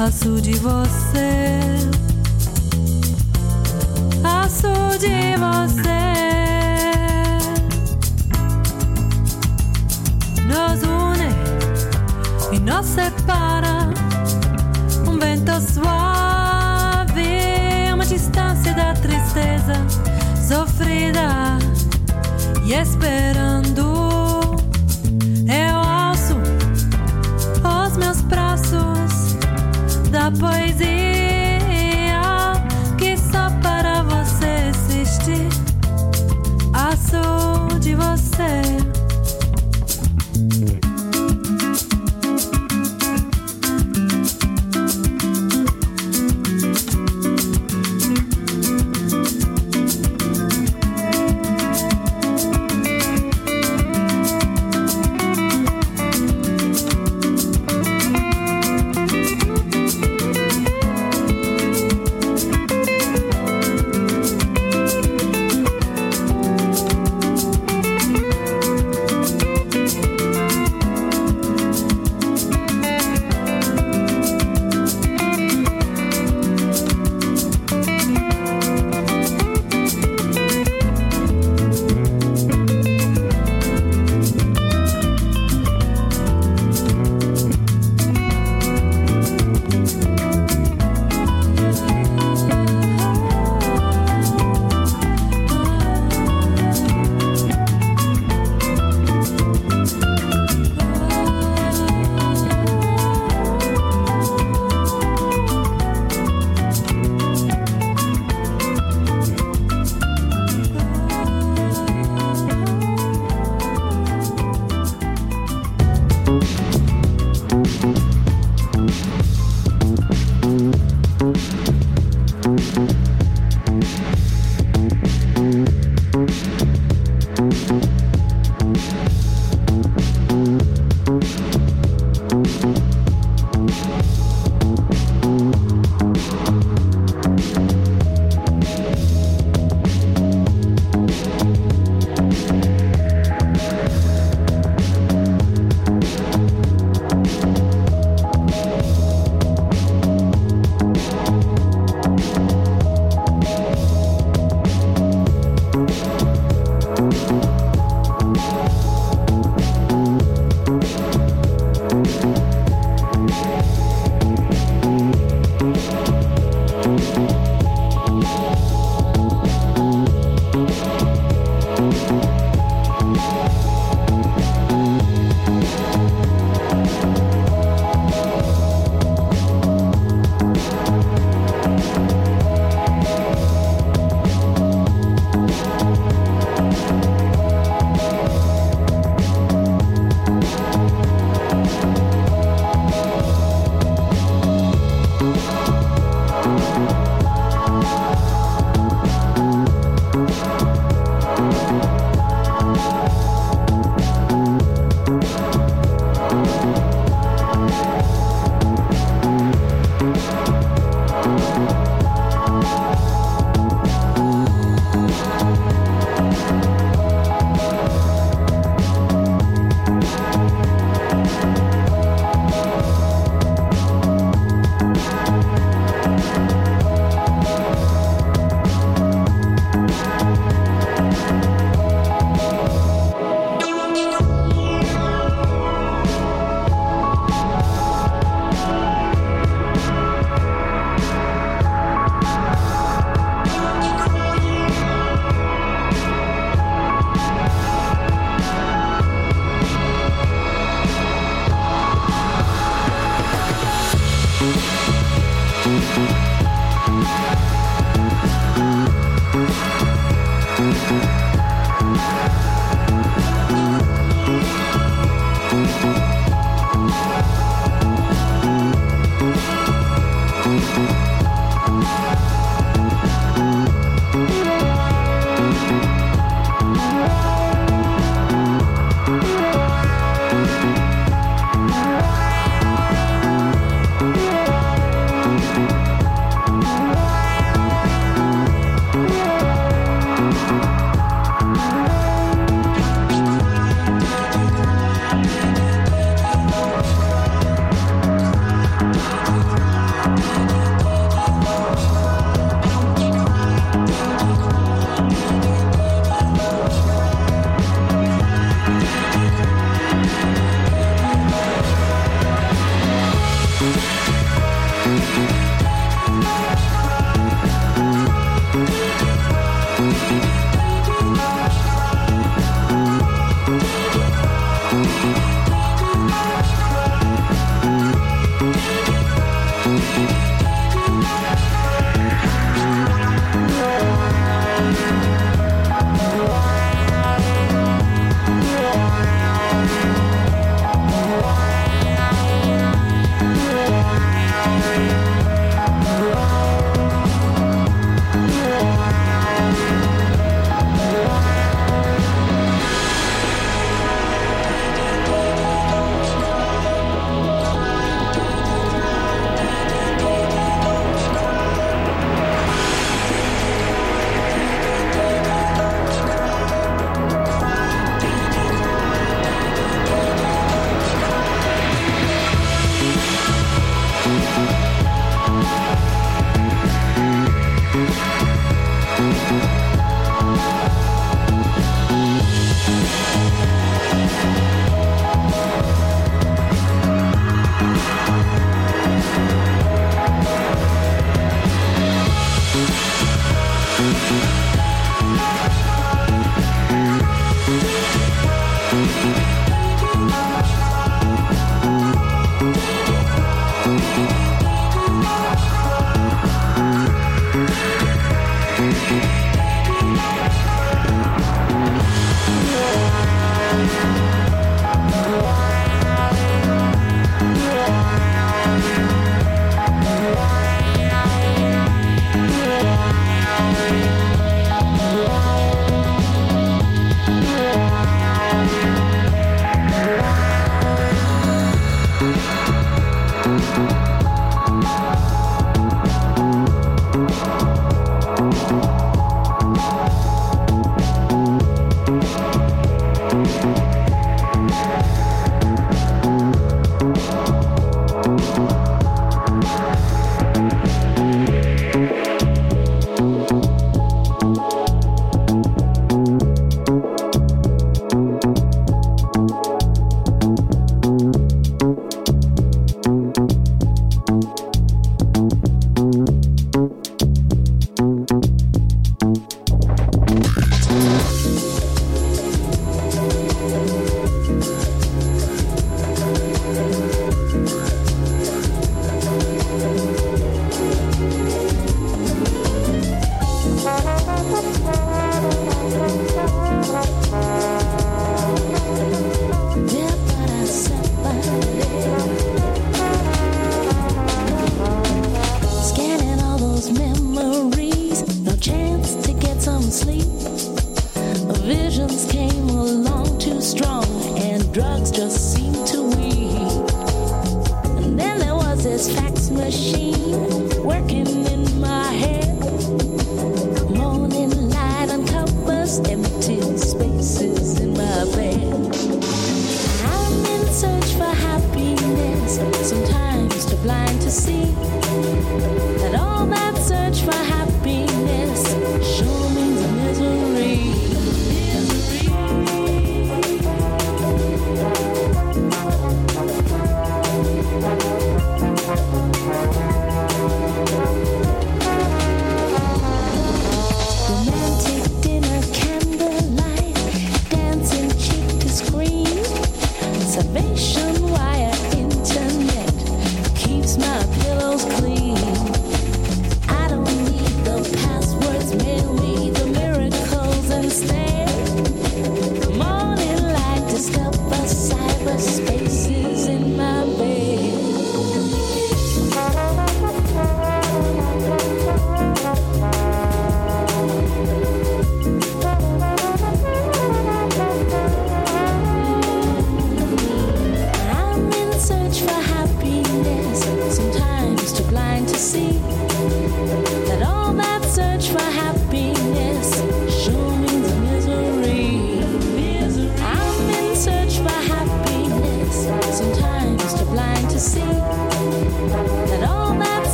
aço de você, aço de você. Nos une e nos separa um vento suave, uma distância da tristeza sofrida e esperança.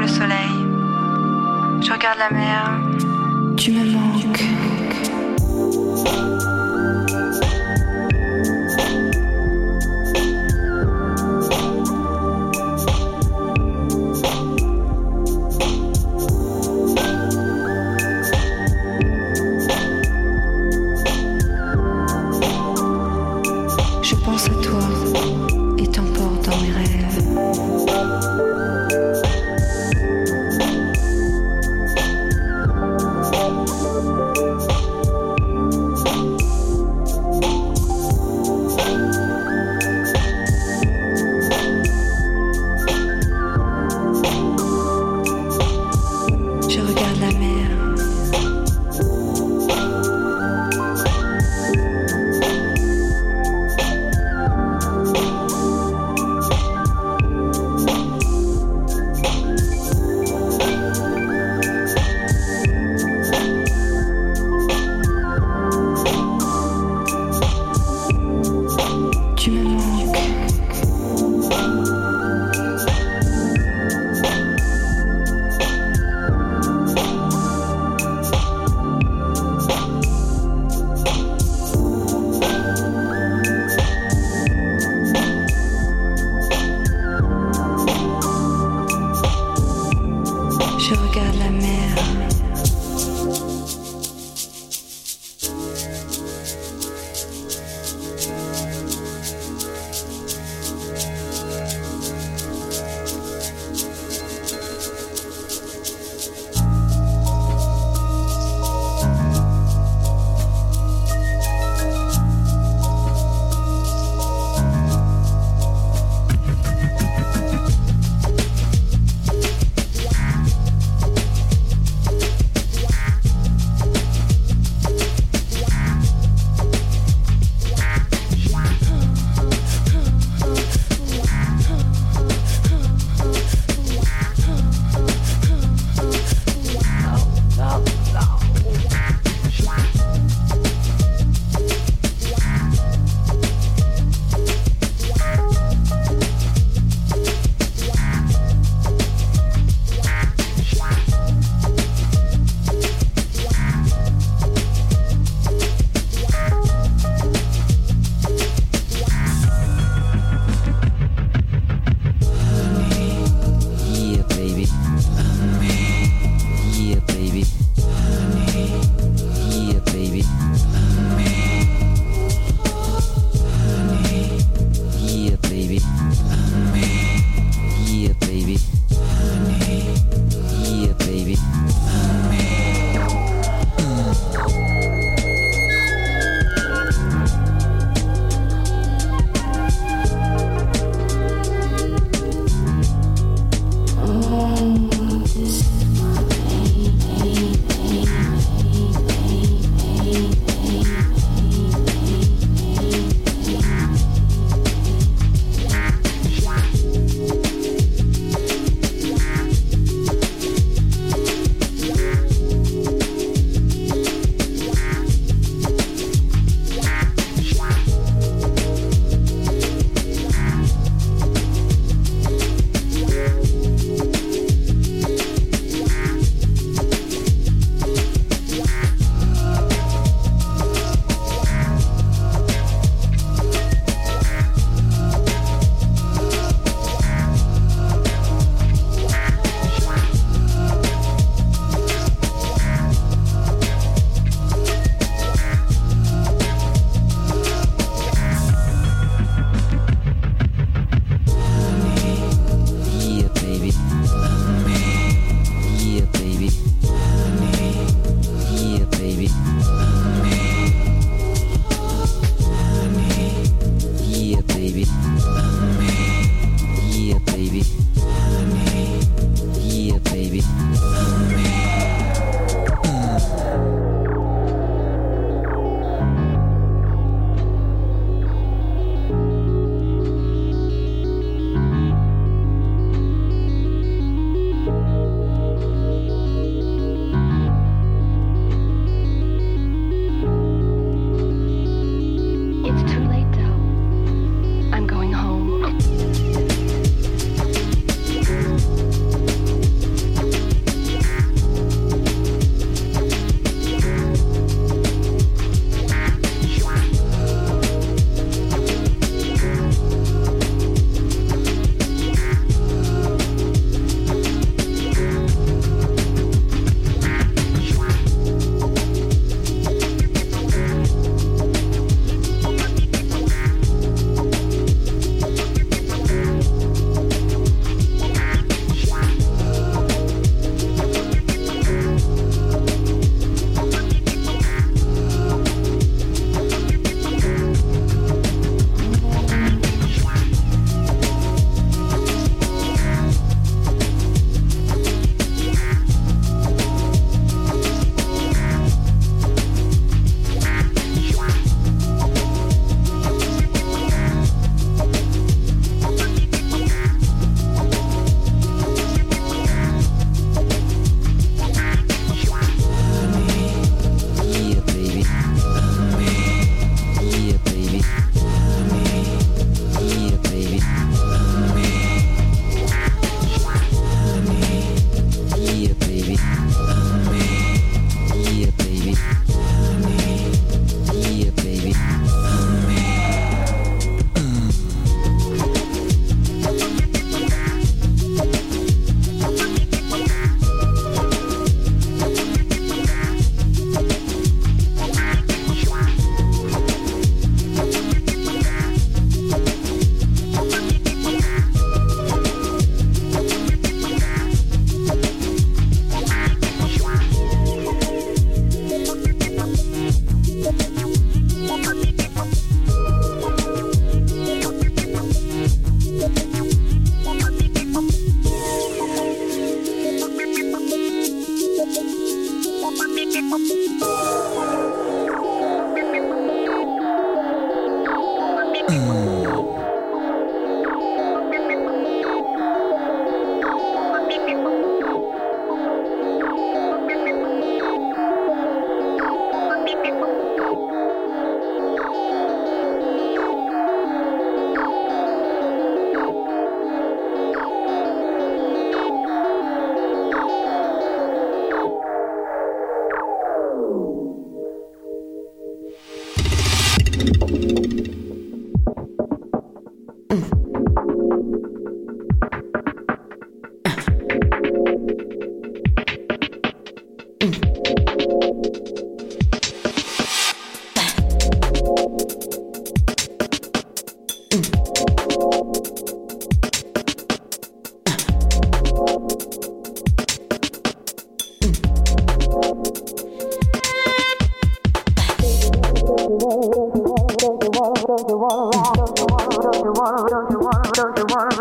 le soleil. Je regarde la mer. Tu me mens.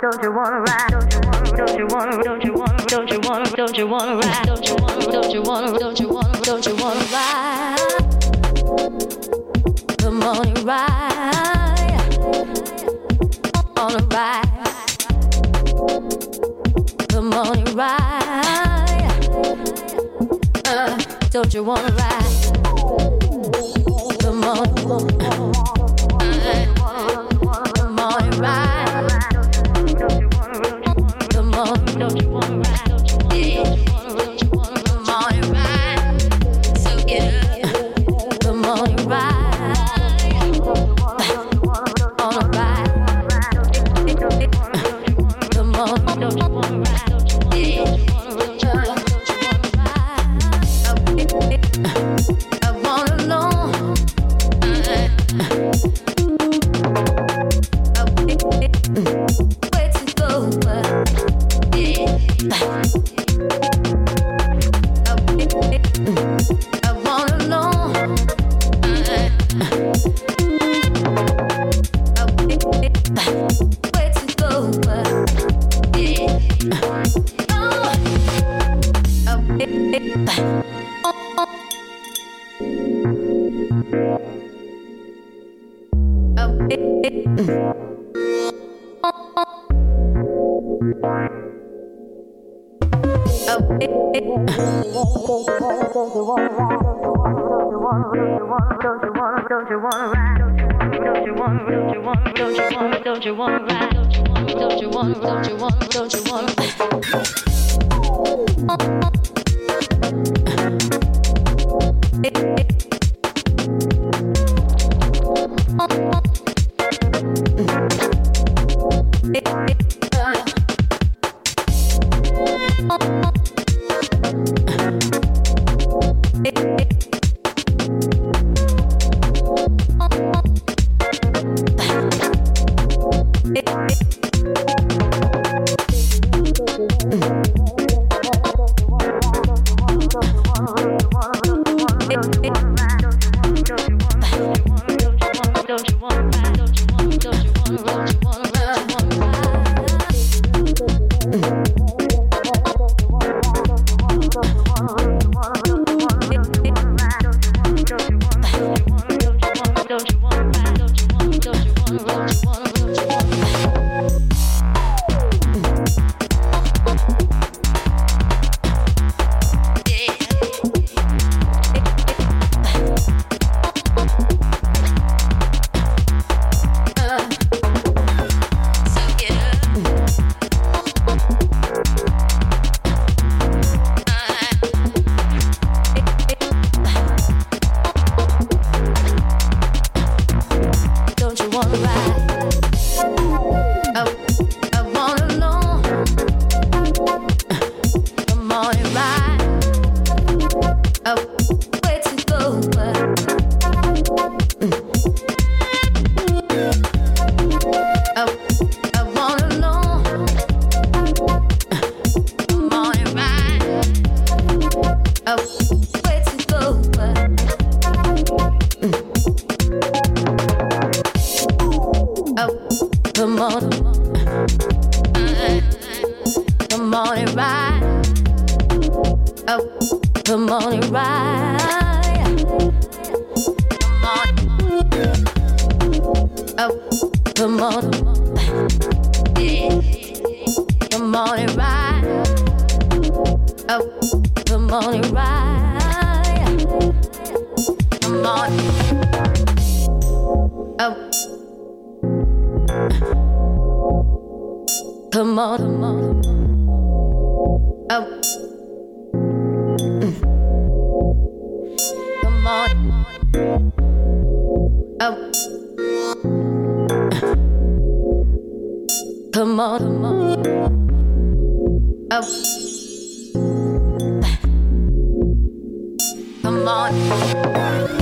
don't you wanna ride? Don't you wanna, don't you wanna, don't you wanna, don't you wanna ride? Don't you wanna, don't you wanna, don't you wanna, don't you wanna ride? The morning ride on a ride. The morning ride. Uh, don't you wanna ride? The morning. Hey, hey. Come on, Oh. Mm. Come on. Oh. Come on, oh. come on. Oh. Come on.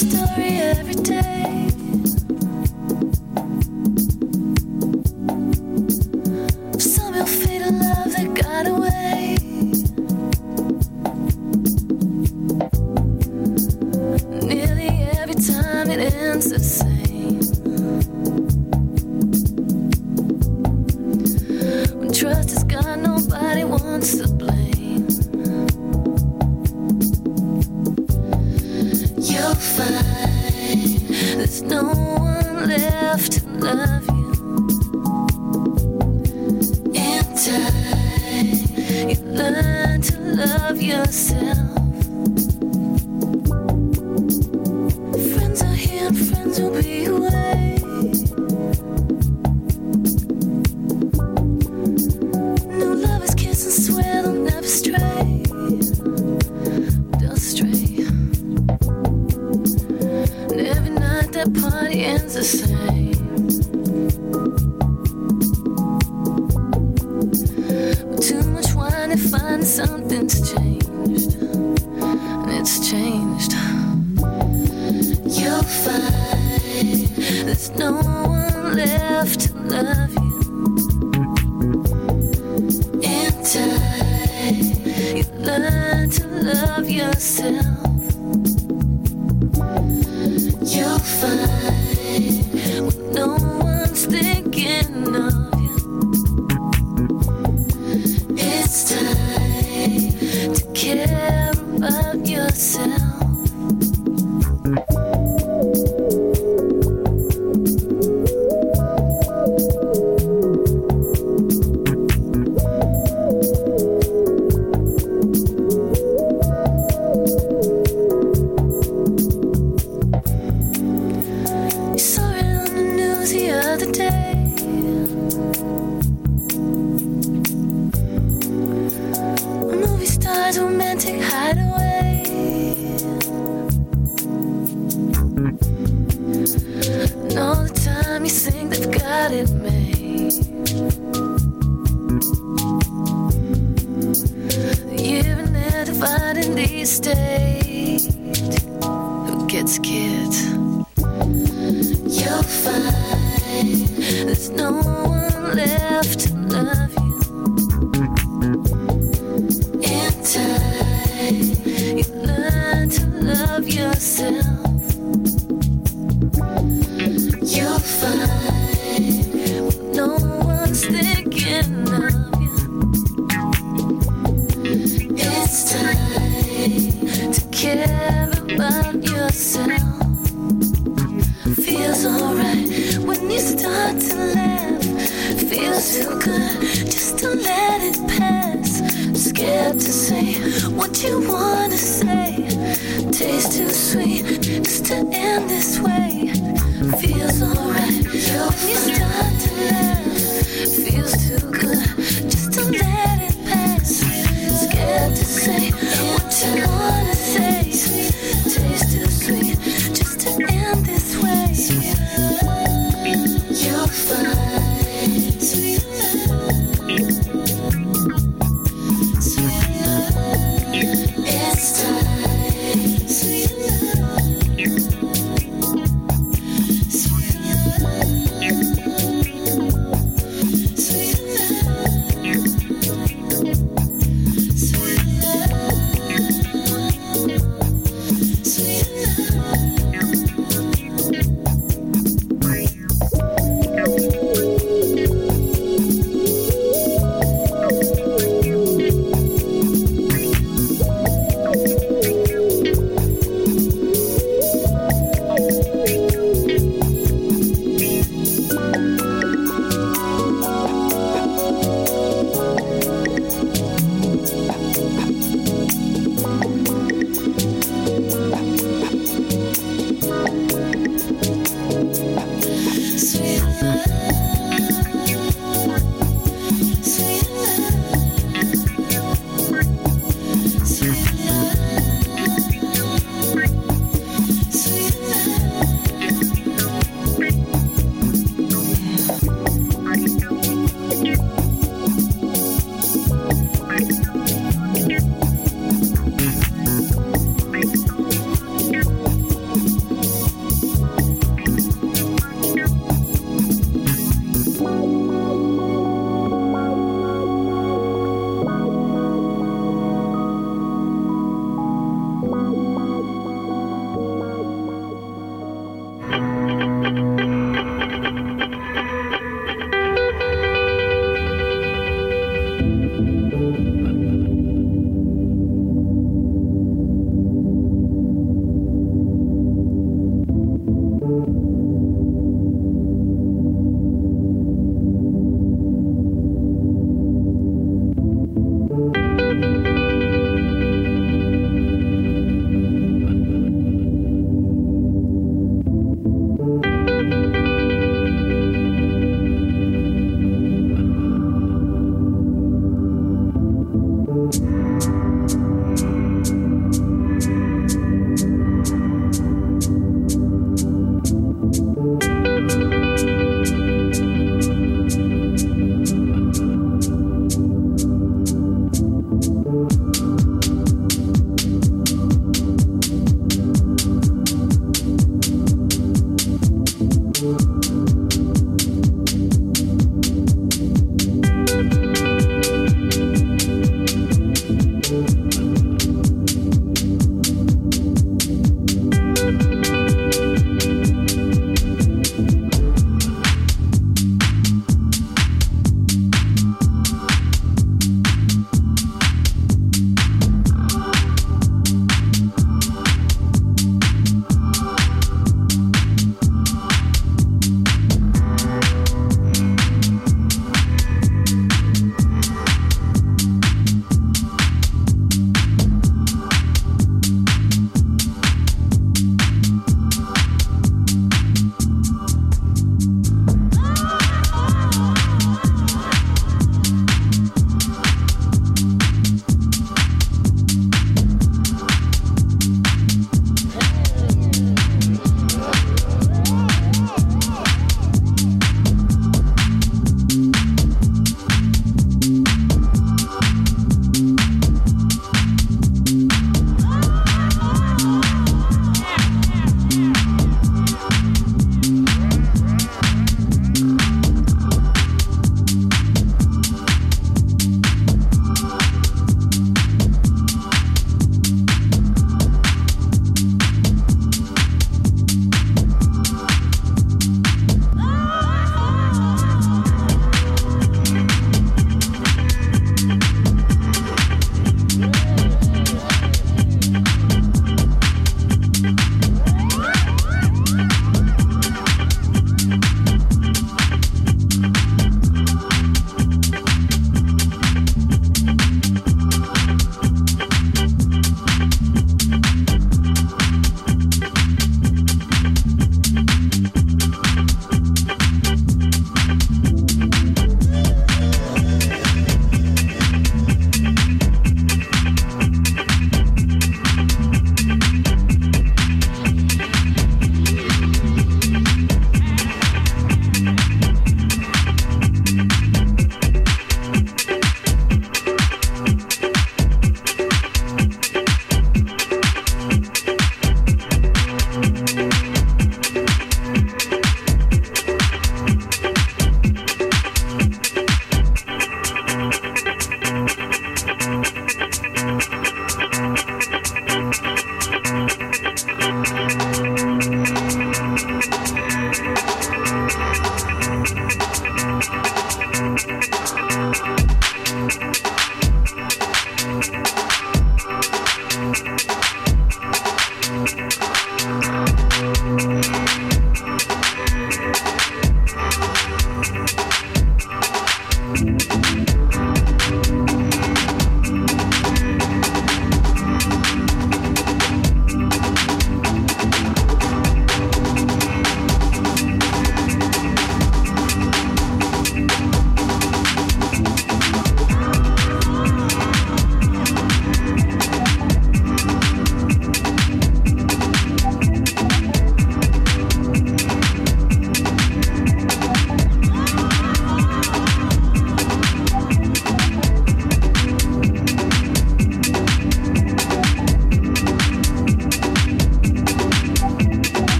story every day. romantic hideaway. And all the time you think they've got it made. You've been a dividing these days, who gets killed?